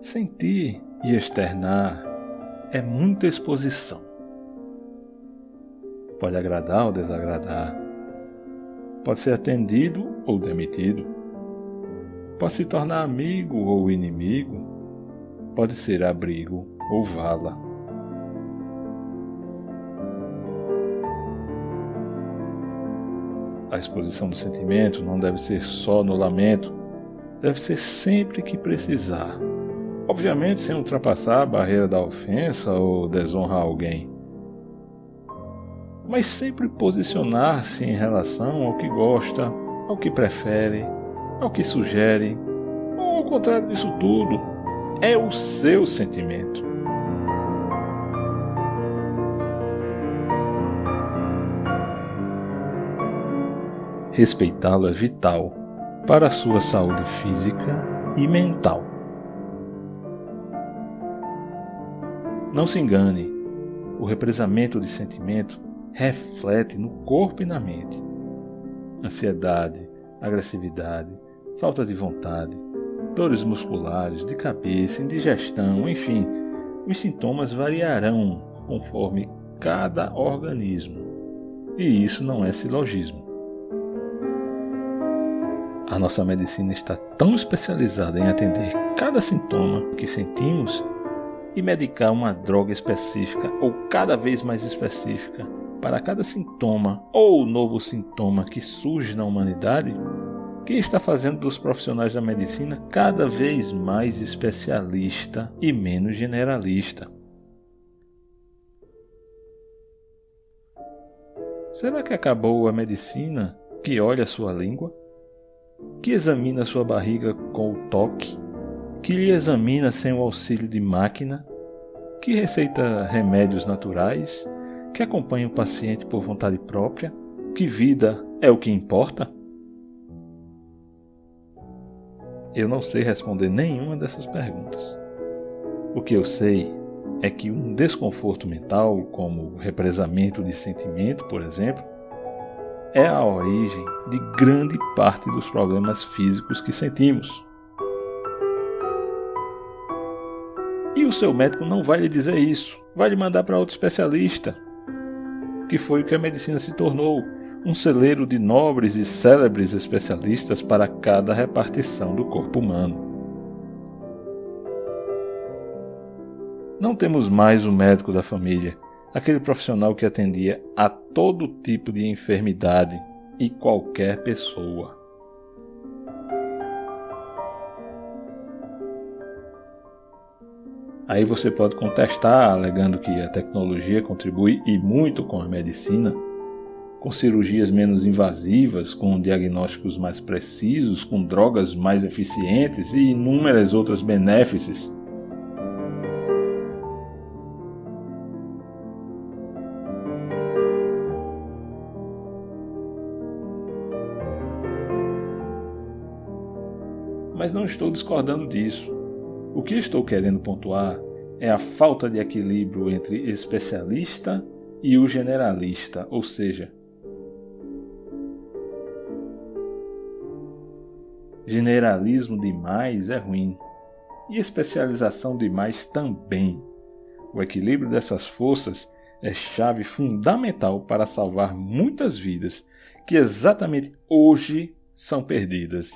Sentir e externar é muita exposição. Pode agradar ou desagradar. Pode ser atendido ou demitido. Pode se tornar amigo ou inimigo. Pode ser abrigo ou vala. A exposição do sentimento não deve ser só no lamento, deve ser sempre que precisar. Obviamente, sem ultrapassar a barreira da ofensa ou desonrar alguém. Mas sempre posicionar-se em relação ao que gosta, ao que prefere, ao que sugere, ou ao contrário disso tudo, é o seu sentimento. Respeitá-lo é vital para a sua saúde física e mental. Não se engane, o represamento de sentimento reflete no corpo e na mente. Ansiedade, agressividade, falta de vontade, dores musculares, de cabeça, indigestão, enfim, os sintomas variarão conforme cada organismo. E isso não é silogismo. A nossa medicina está tão especializada em atender cada sintoma que sentimos e medicar uma droga específica ou cada vez mais específica para cada sintoma ou novo sintoma que surge na humanidade, que está fazendo dos profissionais da medicina cada vez mais especialista e menos generalista. Será que acabou a medicina que olha sua língua? que examina sua barriga com o toque, que lhe examina sem o auxílio de máquina, que receita remédios naturais, que acompanha o paciente por vontade própria, que vida é o que importa? Eu não sei responder nenhuma dessas perguntas. O que eu sei é que um desconforto mental, como represamento de sentimento, por exemplo, é a origem de grande parte dos problemas físicos que sentimos. E o seu médico não vai lhe dizer isso, vai lhe mandar para outro especialista, que foi o que a medicina se tornou um celeiro de nobres e célebres especialistas para cada repartição do corpo humano. Não temos mais o médico da família, aquele profissional que atendia a todo tipo de enfermidade e qualquer pessoa. Aí você pode contestar, alegando que a tecnologia contribui e muito com a medicina, com cirurgias menos invasivas, com diagnósticos mais precisos, com drogas mais eficientes e inúmeras outras benéficas mas não estou discordando disso. O que estou querendo pontuar é a falta de equilíbrio entre especialista e o generalista, ou seja, generalismo demais é ruim e especialização demais também. O equilíbrio dessas forças é chave fundamental para salvar muitas vidas que exatamente hoje são perdidas.